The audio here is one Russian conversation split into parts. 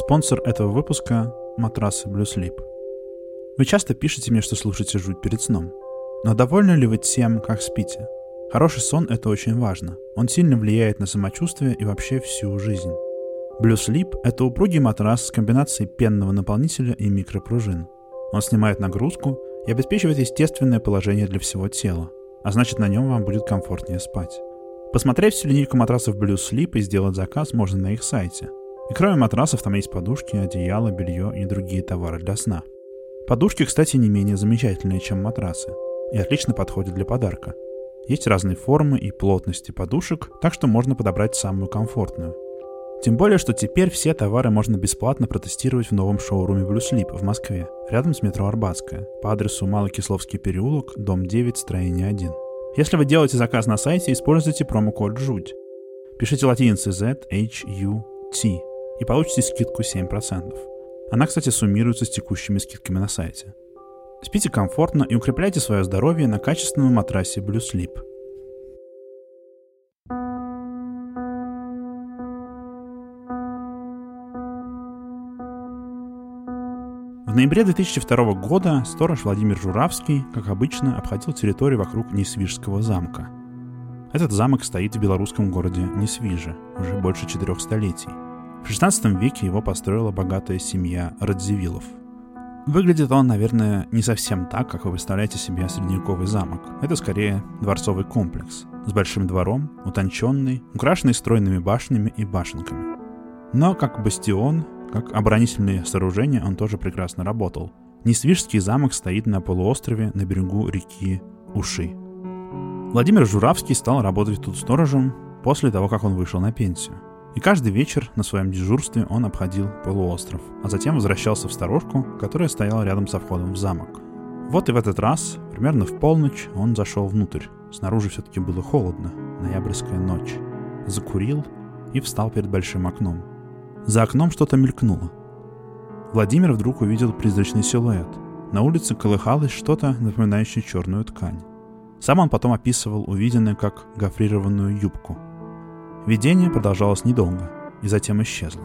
Спонсор этого выпуска – матрасы Blue Sleep. Вы часто пишете мне, что слушаете жуть перед сном. Но довольны ли вы тем, как спите? Хороший сон – это очень важно. Он сильно влияет на самочувствие и вообще всю жизнь. Blue Sleep – это упругий матрас с комбинацией пенного наполнителя и микропружин. Он снимает нагрузку и обеспечивает естественное положение для всего тела, а значит на нем вам будет комфортнее спать. Посмотреть всю линейку матрасов Blue Sleep и сделать заказ можно на их сайте – и кроме матрасов там есть подушки, одеяло, белье и другие товары для сна. Подушки, кстати, не менее замечательные, чем матрасы, и отлично подходят для подарка. Есть разные формы и плотности подушек, так что можно подобрать самую комфортную. Тем более, что теперь все товары можно бесплатно протестировать в новом шоуруме Blue Sleep в Москве, рядом с метро Арбатская, по адресу Малокисловский переулок, дом 9, строение 1. Если вы делаете заказ на сайте, используйте промокод ЖУДь. Пишите латиницей Z, H, U, T и получите скидку 7%. Она, кстати, суммируется с текущими скидками на сайте. Спите комфортно и укрепляйте свое здоровье на качественном матрасе Blue Sleep. В ноябре 2002 года сторож Владимир Журавский, как обычно, обходил территорию вокруг Несвижского замка. Этот замок стоит в белорусском городе Несвиже уже больше четырех столетий – в XVI веке его построила богатая семья Радзивиллов. Выглядит он, наверное, не совсем так, как вы представляете себе средневековый замок. Это скорее дворцовый комплекс с большим двором, утонченный, украшенный стройными башнями и башенками. Но как бастион, как оборонительные сооружения он тоже прекрасно работал. Несвижский замок стоит на полуострове на берегу реки Уши. Владимир Журавский стал работать тут сторожем после того, как он вышел на пенсию. И каждый вечер на своем дежурстве он обходил полуостров, а затем возвращался в сторожку, которая стояла рядом со входом в замок. Вот и в этот раз, примерно в полночь, он зашел внутрь. Снаружи все-таки было холодно, ноябрьская ночь. Закурил и встал перед большим окном. За окном что-то мелькнуло. Владимир вдруг увидел призрачный силуэт. На улице колыхалось что-то, напоминающее черную ткань. Сам он потом описывал увиденное как гофрированную юбку – Видение продолжалось недолго и затем исчезло.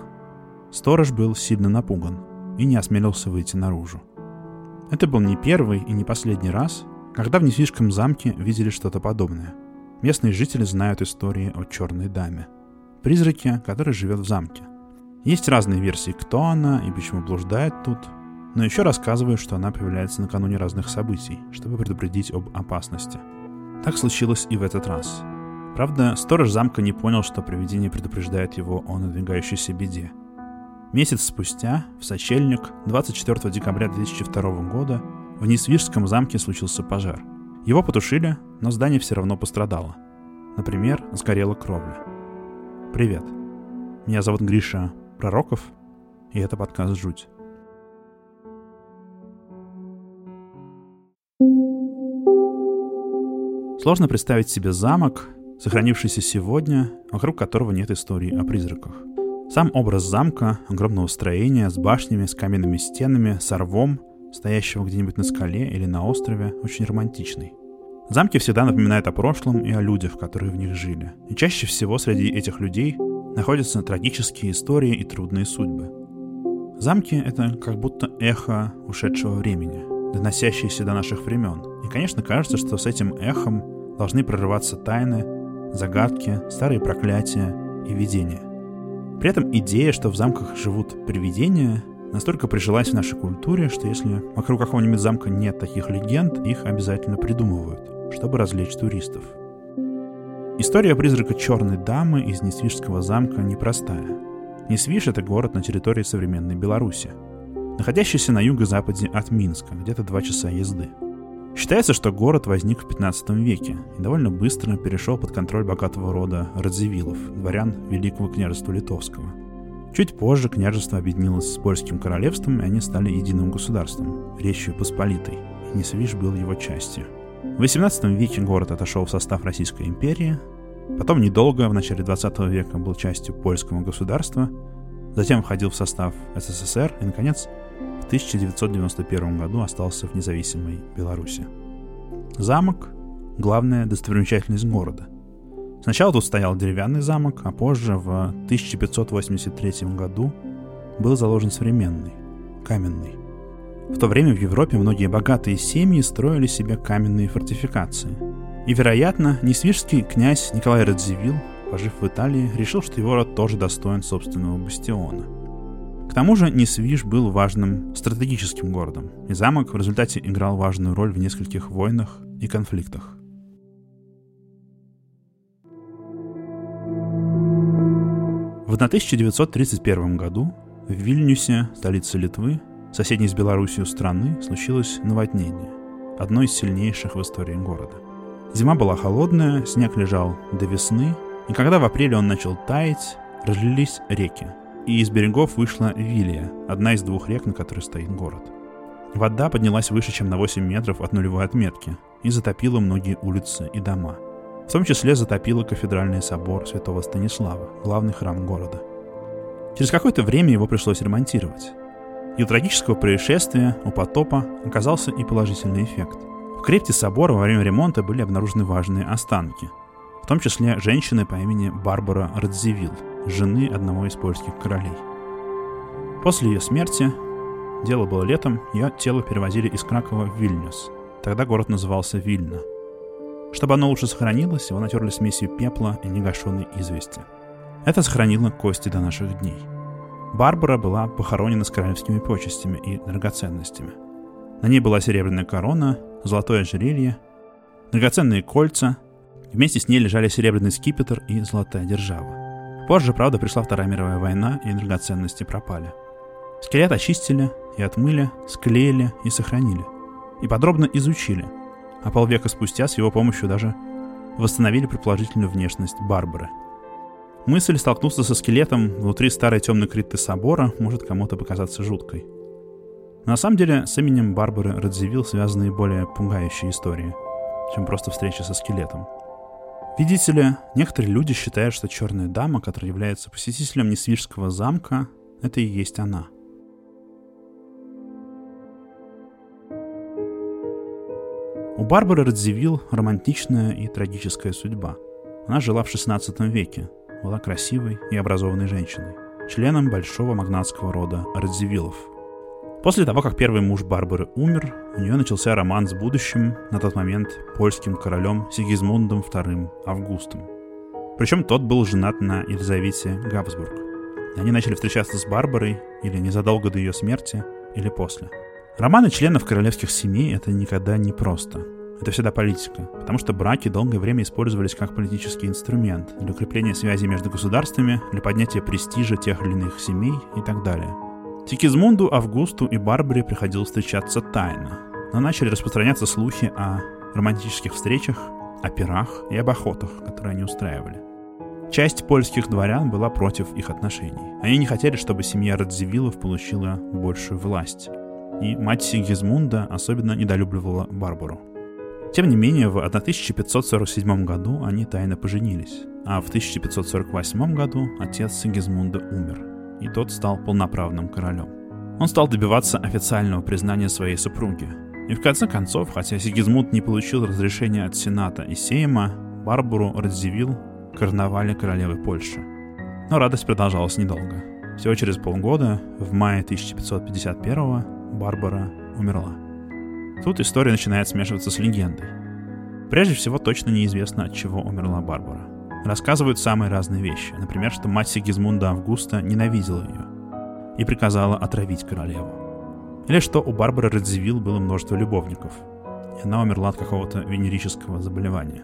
Сторож был сильно напуган и не осмелился выйти наружу. Это был не первый и не последний раз, когда в Нефишском замке видели что-то подобное. Местные жители знают истории о черной даме. Призраке, который живет в замке. Есть разные версии, кто она и почему блуждает тут, но еще рассказывают, что она появляется накануне разных событий, чтобы предупредить об опасности. Так случилось и в этот раз – Правда, сторож замка не понял, что привидение предупреждает его о надвигающейся беде. Месяц спустя, в сочельник, 24 декабря 2002 года, в Несвижском замке случился пожар. Его потушили, но здание все равно пострадало. Например, сгорела кровля. Привет. Меня зовут Гриша Пророков, и это подкаст «Жуть». Сложно представить себе замок, сохранившийся сегодня, вокруг которого нет истории о призраках. Сам образ замка, огромного строения с башнями, с каменными стенами, с рвом, стоящего где-нибудь на скале или на острове, очень романтичный. Замки всегда напоминают о прошлом и о людях, которые в них жили. И чаще всего среди этих людей находятся трагические истории и трудные судьбы. Замки — это как будто эхо ушедшего времени, доносящееся до наших времен. И, конечно, кажется, что с этим эхом должны прорываться тайны, загадки, старые проклятия и видения. При этом идея, что в замках живут привидения, настолько прижилась в нашей культуре, что если вокруг какого-нибудь замка нет таких легенд, их обязательно придумывают, чтобы развлечь туристов. История призрака черной дамы из Несвижского замка непростая. Несвиж — это город на территории современной Беларуси, находящийся на юго-западе от Минска, где-то два часа езды. Считается, что город возник в 15 веке и довольно быстро перешел под контроль богатого рода Радзивиллов, дворян Великого княжества Литовского. Чуть позже княжество объединилось с Польским королевством, и они стали единым государством, Речью Посполитой, и Несвиж был его частью. В 18 веке город отошел в состав Российской империи, потом недолго, в начале 20 века, был частью польского государства, затем входил в состав СССР и, наконец, в 1991 году остался в независимой Беларуси. Замок – главная достопримечательность города. Сначала тут стоял деревянный замок, а позже, в 1583 году, был заложен современный, каменный. В то время в Европе многие богатые семьи строили себе каменные фортификации. И, вероятно, несвижский князь Николай Радзивилл, пожив в Италии, решил, что его род тоже достоин собственного бастиона. К тому же Несвиж был важным стратегическим городом, и замок в результате играл важную роль в нескольких войнах и конфликтах. В 1931 году в Вильнюсе, столице Литвы, соседней с Белоруссией страны, случилось наводнение, одно из сильнейших в истории города. Зима была холодная, снег лежал до весны, и когда в апреле он начал таять, разлились реки, и из берегов вышла Вилия, одна из двух рек, на которой стоит город. Вода поднялась выше, чем на 8 метров от нулевой отметки, и затопила многие улицы и дома. В том числе затопила кафедральный собор святого Станислава, главный храм города – Через какое-то время его пришлось ремонтировать. И у трагического происшествия, у потопа, оказался и положительный эффект. В крепте собора во время ремонта были обнаружены важные останки, в том числе женщины по имени Барбара Радзивилл, жены одного из польских королей. После ее смерти, дело было летом, ее тело перевозили из Кракова в Вильнюс. Тогда город назывался Вильна. Чтобы оно лучше сохранилось, его натерли смесью пепла и негашенной извести – это сохранило кости до наших дней. Барбара была похоронена с королевскими почестями и драгоценностями. На ней была серебряная корона, золотое ожерелье, драгоценные кольца. Вместе с ней лежали серебряный скипетр и золотая держава. Позже, правда, пришла Вторая мировая война, и драгоценности пропали. Скелет очистили и отмыли, склеили и сохранили. И подробно изучили. А полвека спустя с его помощью даже восстановили предположительную внешность Барбары – Мысль столкнуться со скелетом внутри старой темной крипты собора может кому-то показаться жуткой. Но на самом деле с именем Барбары Радзивилл связаны более пугающие истории, чем просто встреча со скелетом. Видите ли, некоторые люди считают, что черная дама, которая является посетителем Несвижского замка, это и есть она. У Барбары Радзивилл романтичная и трагическая судьба. Она жила в 16 веке, была красивой и образованной женщиной, членом большого магнатского рода Радзивиллов. После того, как первый муж Барбары умер, у нее начался роман с будущим, на тот момент, польским королем Сигизмундом II Августом. Причем тот был женат на Елизавете Габсбург. Они начали встречаться с Барбарой или незадолго до ее смерти, или после. Романы членов королевских семей — это никогда не просто. Это всегда политика, потому что браки долгое время использовались как политический инструмент для укрепления связей между государствами, для поднятия престижа тех или иных семей и так далее. Тикизмунду, Августу и Барбаре приходилось встречаться тайно, но начали распространяться слухи о романтических встречах, о пирах и об охотах, которые они устраивали. Часть польских дворян была против их отношений. Они не хотели, чтобы семья Радзивиллов получила большую власть. И мать Сигизмунда особенно недолюбливала Барбару. Тем не менее, в 1547 году они тайно поженились, а в 1548 году отец Сигизмунда умер, и тот стал полноправным королем. Он стал добиваться официального признания своей супруги. И в конце концов, хотя Сигизмунд не получил разрешения от Сената и Сейма, Барбару Радзивилл короновали королевой Польши. Но радость продолжалась недолго. Всего через полгода, в мае 1551 Барбара умерла. Тут история начинает смешиваться с легендой. Прежде всего, точно неизвестно, от чего умерла Барбара. Рассказывают самые разные вещи. Например, что мать Сигизмунда Августа ненавидела ее и приказала отравить королеву. Или что у Барбары Радзивилл было множество любовников, и она умерла от какого-то венерического заболевания.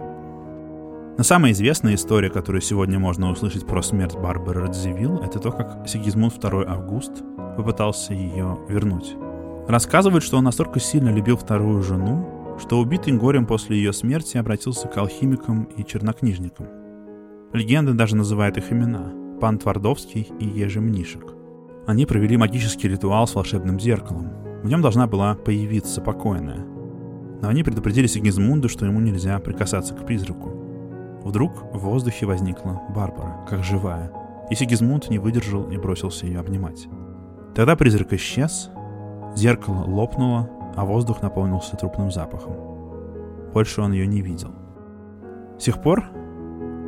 Но самая известная история, которую сегодня можно услышать про смерть Барбары Радзивилл, это то, как Сигизмунд II Август попытался ее вернуть. Рассказывают, что он настолько сильно любил вторую жену, что убитый горем после ее смерти обратился к алхимикам и чернокнижникам. Легенда даже называет их имена – Пан Твардовский и Ежи Мнишек. Они провели магический ритуал с волшебным зеркалом. В нем должна была появиться покойная. Но они предупредили Сигизмунду, что ему нельзя прикасаться к призраку. Вдруг в воздухе возникла Барбара, как живая, и Сигизмунд не выдержал и бросился ее обнимать. Тогда призрак исчез, Зеркало лопнуло, а воздух наполнился трупным запахом. Больше он ее не видел. С тех пор,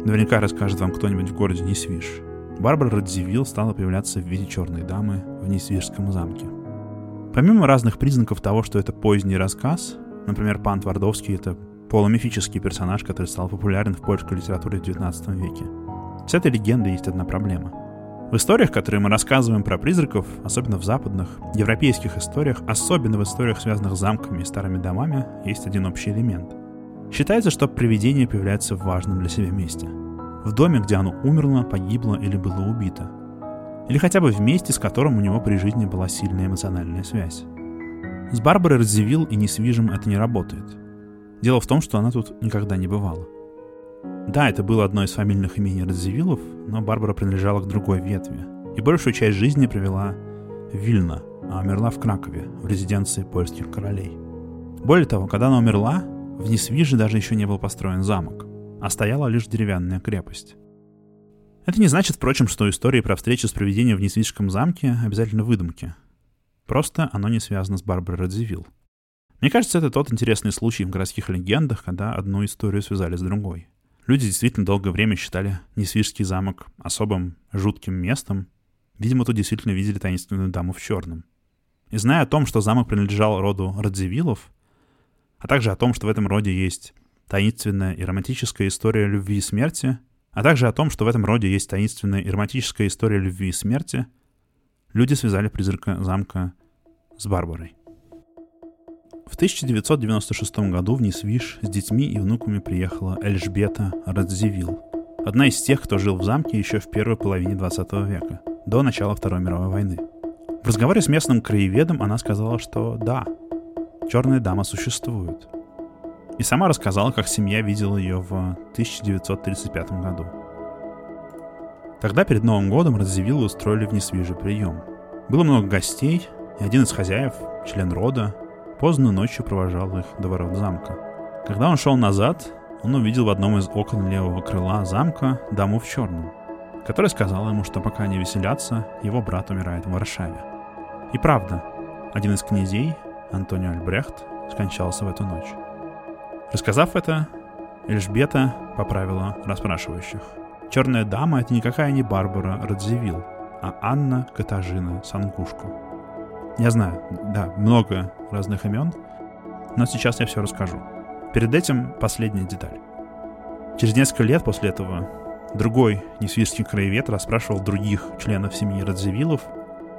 наверняка расскажет вам кто-нибудь в городе Несвиш, Барбара Радзивилл стала появляться в виде черной дамы в Несвижском замке. Помимо разных признаков того, что это поздний рассказ, например, пан Твардовский — это полумифический персонаж, который стал популярен в польской литературе в XIX веке. С этой легендой есть одна проблема. В историях, которые мы рассказываем про призраков, особенно в западных, европейских историях, особенно в историях, связанных с замками и старыми домами, есть один общий элемент. Считается, что привидение появляется в важном для себя месте — в доме, где оно умерло, погибло или было убито. Или хотя бы в месте, с которым у него при жизни была сильная эмоциональная связь. С Барбарой Радзивилл и Несвижем это не работает. Дело в том, что она тут никогда не бывала. Да, это было одно из фамильных имений Радзивиллов, но Барбара принадлежала к другой ветви и большую часть жизни провела в Вильно, а умерла в Кракове, в резиденции польских королей. Более того, когда она умерла, в Несвиже даже еще не был построен замок а стояла лишь деревянная крепость. Это не значит, впрочем, что истории про встречу с привидением в Несвижском замке обязательно выдумки. Просто оно не связано с Барбарой Радзивилл. Мне кажется, это тот интересный случай в городских легендах, когда одну историю связали с другой. Люди действительно долгое время считали Несвижский замок особым жутким местом. Видимо, тут действительно видели таинственную даму в черном. И зная о том, что замок принадлежал роду Радзивиллов, а также о том, что в этом роде есть таинственная и романтическая история любви и смерти, а также о том, что в этом роде есть таинственная и романтическая история любви и смерти, люди связали призрака замка с Барбарой. В 1996 году в Нисвиш с детьми и внуками приехала Эльжбета Радзивилл, одна из тех, кто жил в замке еще в первой половине 20 века, до начала Второй мировой войны. В разговоре с местным краеведом она сказала, что да, черная дама существует — и сама рассказала, как семья видела ее в 1935 году. Тогда перед Новым годом Радзивиллы устроили в прием. Было много гостей, и один из хозяев, член рода, поздно ночью провожал их до ворот замка. Когда он шел назад, он увидел в одном из окон левого крыла замка даму в черном, которая сказала ему, что пока они веселятся, его брат умирает в Варшаве. И правда, один из князей, Антонио Альбрехт, скончался в эту ночь. Рассказав это, Эльжбета поправила расспрашивающих. Черная дама — это никакая не Барбара Радзивилл, а Анна Катажина Сангушко. Я знаю, да, много разных имен, но сейчас я все расскажу. Перед этим последняя деталь. Через несколько лет после этого другой несвирский краевед расспрашивал других членов семьи Радзивиллов,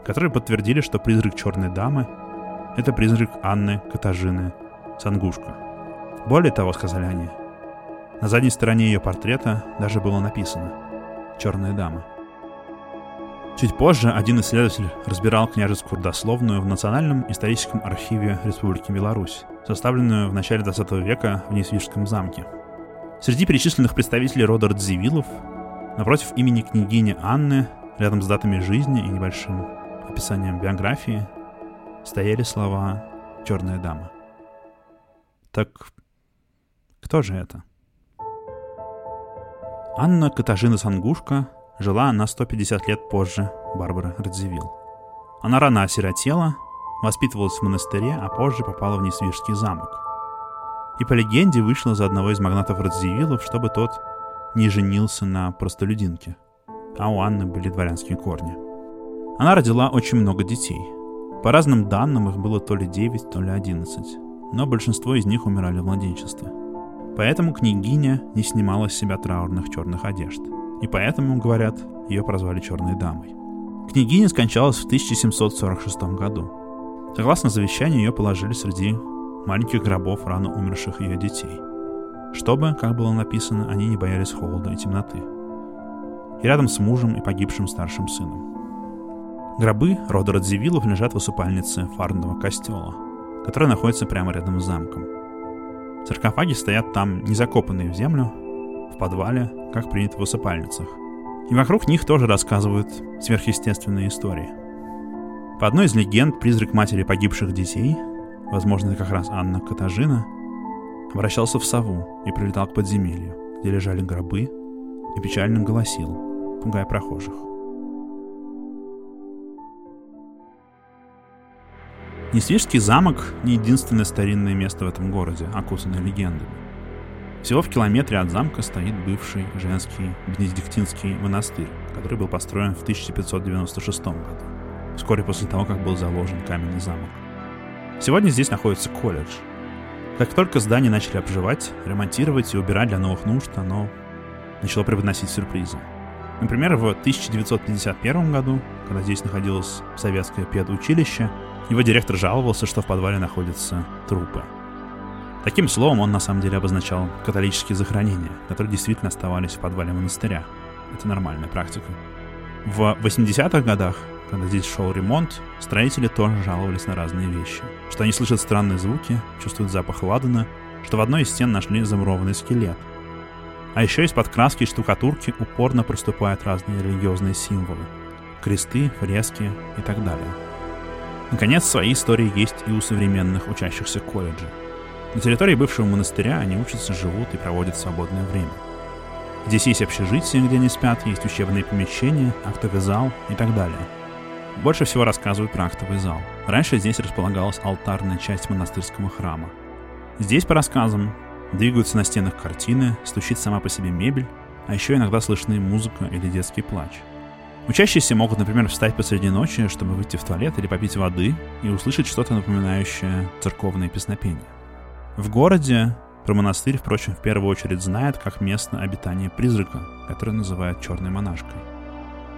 которые подтвердили, что призрак черной дамы — это призрак Анны Катажины Сангушко. Более того, сказали они, на задней стороне ее портрета даже было написано «Черная дама». Чуть позже один исследователь разбирал княжескую родословную в Национальном историческом архиве Республики Беларусь, составленную в начале 20 века в Несвижском замке. Среди перечисленных представителей рода Радзивиллов напротив имени княгини Анны, рядом с датами жизни и небольшим описанием биографии, стояли слова «Черная дама». Так кто же это? Анна Катажина Сангушка жила на 150 лет позже Барбары Радзивилл. Она рано осиротела, воспитывалась в монастыре, а позже попала в Несвижский замок. И по легенде вышла за одного из магнатов Радзивиллов, чтобы тот не женился на простолюдинке. А у Анны были дворянские корни. Она родила очень много детей. По разным данным их было то ли 9, то ли 11. Но большинство из них умирали в младенчестве – Поэтому княгиня не снимала с себя траурных черных одежд. И поэтому, говорят, ее прозвали Черной Дамой. Княгиня скончалась в 1746 году. Согласно завещанию, ее положили среди маленьких гробов рано умерших ее детей. Чтобы, как было написано, они не боялись холода и темноты. И рядом с мужем и погибшим старшим сыном. Гробы рода Радзивиллов лежат в усыпальнице Фарнного костела, которая находится прямо рядом с замком. Саркофаги стоят там, не закопанные в землю, в подвале, как принято в усыпальницах. И вокруг них тоже рассказывают сверхъестественные истории. По одной из легенд, призрак матери погибших детей, возможно, это как раз Анна Катажина, обращался в сову и прилетал к подземелью, где лежали гробы, и печально голосил, пугая прохожих. Несвижский замок — не единственное старинное место в этом городе, окутанное легендами. Всего в километре от замка стоит бывший женский бенедиктинский монастырь, который был построен в 1596 году, вскоре после того, как был заложен каменный замок. Сегодня здесь находится колледж. Как только здание начали обживать, ремонтировать и убирать для новых нужд, оно начало преподносить сюрпризы. Например, в 1951 году, когда здесь находилось советское педучилище, его директор жаловался, что в подвале находятся трупы. Таким словом он на самом деле обозначал католические захоронения, которые действительно оставались в подвале монастыря. Это нормальная практика. В 80-х годах, когда здесь шел ремонт, строители тоже жаловались на разные вещи. Что они слышат странные звуки, чувствуют запах ладана, что в одной из стен нашли замурованный скелет. А еще из-под краски и штукатурки упорно проступают разные религиозные символы. Кресты, фрески и так далее. Наконец, свои истории есть и у современных учащихся колледжа. На территории бывшего монастыря они учатся, живут и проводят свободное время. Здесь есть общежитие, где они спят, есть учебные помещения, актовый зал и так далее. Больше всего рассказывают про актовый зал. Раньше здесь располагалась алтарная часть монастырского храма. Здесь, по рассказам, двигаются на стенах картины, стучит сама по себе мебель, а еще иногда слышны музыка или детский плач. Учащиеся могут, например, встать посреди ночи, чтобы выйти в туалет или попить воды и услышать что-то напоминающее церковные песнопения. В городе про монастырь, впрочем, в первую очередь знает как место обитания призрака, который называют черной монашкой.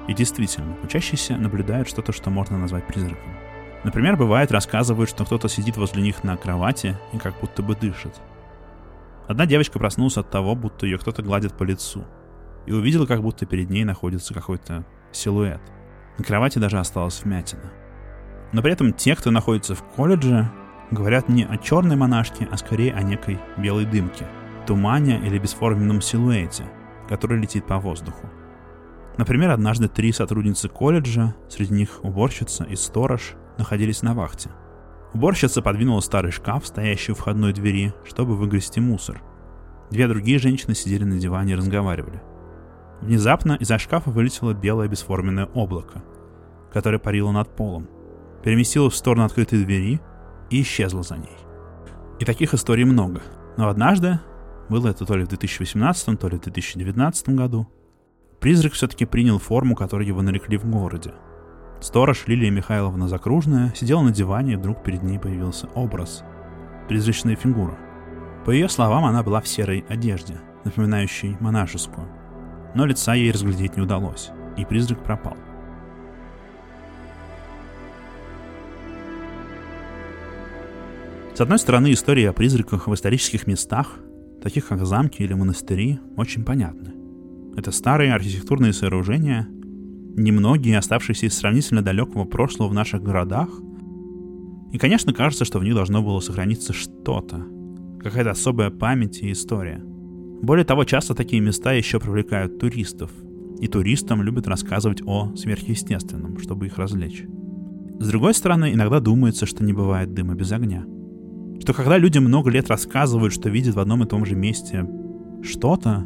И действительно, учащиеся наблюдают что-то, что можно назвать призраком. Например, бывает рассказывают, что кто-то сидит возле них на кровати и как будто бы дышит. Одна девочка проснулась от того, будто ее кто-то гладит по лицу, и увидела, как будто перед ней находится какой-то силуэт. На кровати даже осталась вмятина. Но при этом те, кто находится в колледже, говорят не о черной монашке, а скорее о некой белой дымке, тумане или бесформенном силуэте, который летит по воздуху. Например, однажды три сотрудницы колледжа, среди них уборщица и сторож, находились на вахте. Уборщица подвинула старый шкаф, стоящий у входной двери, чтобы выгрести мусор. Две другие женщины сидели на диване и разговаривали. Внезапно из-за шкафа вылетело белое бесформенное облако, которое парило над полом, переместилось в сторону открытой двери и исчезла за ней. И таких историй много. Но однажды, было это то ли в 2018, то ли в 2019 году, призрак все-таки принял форму, которую его нарекли в городе. Сторож Лилия Михайловна Закружная сидела на диване, и вдруг перед ней появился образ. Призрачная фигура. По ее словам, она была в серой одежде, напоминающей монашескую. Но лица ей разглядеть не удалось, и призрак пропал. С одной стороны, истории о призраках в исторических местах, таких как замки или монастыри, очень понятны. Это старые архитектурные сооружения, немногие оставшиеся из сравнительно далекого прошлого в наших городах. И, конечно, кажется, что в них должно было сохраниться что-то, какая-то особая память и история. Более того, часто такие места еще привлекают туристов, и туристам любят рассказывать о сверхъестественном, чтобы их развлечь. С другой стороны, иногда думается, что не бывает дыма без огня – что когда люди много лет рассказывают, что видят в одном и том же месте что-то,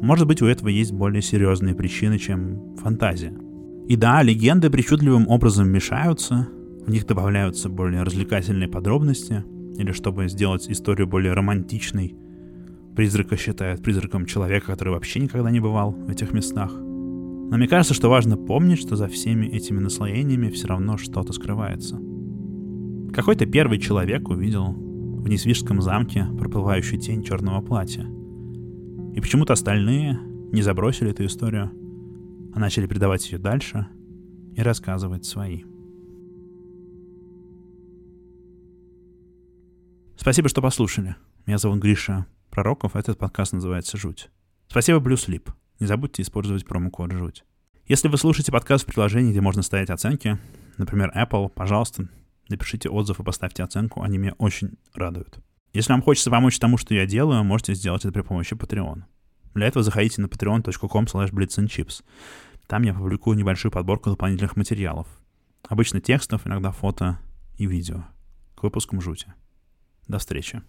может быть, у этого есть более серьезные причины, чем фантазия. И да, легенды причудливым образом мешаются, в них добавляются более развлекательные подробности, или чтобы сделать историю более романтичной, призрака считают призраком человека, который вообще никогда не бывал в этих местах. Но мне кажется, что важно помнить, что за всеми этими наслоениями все равно что-то скрывается — какой-то первый человек увидел в Несвижском замке проплывающую тень черного платья. И почему-то остальные не забросили эту историю, а начали передавать ее дальше и рассказывать свои. Спасибо, что послушали. Меня зовут Гриша Пророков, этот подкаст называется «Жуть». Спасибо, Блюслип. Не забудьте использовать промокод «Жуть». Если вы слушаете подкаст в приложении, где можно ставить оценки, например, Apple, пожалуйста, Напишите отзыв и поставьте оценку, они меня очень радуют. Если вам хочется помочь тому, что я делаю, можете сделать это при помощи Patreon. Для этого заходите на patreon.com blitzandchips. Там я публикую небольшую подборку дополнительных материалов. Обычно текстов, иногда фото и видео. К выпускам жути. До встречи.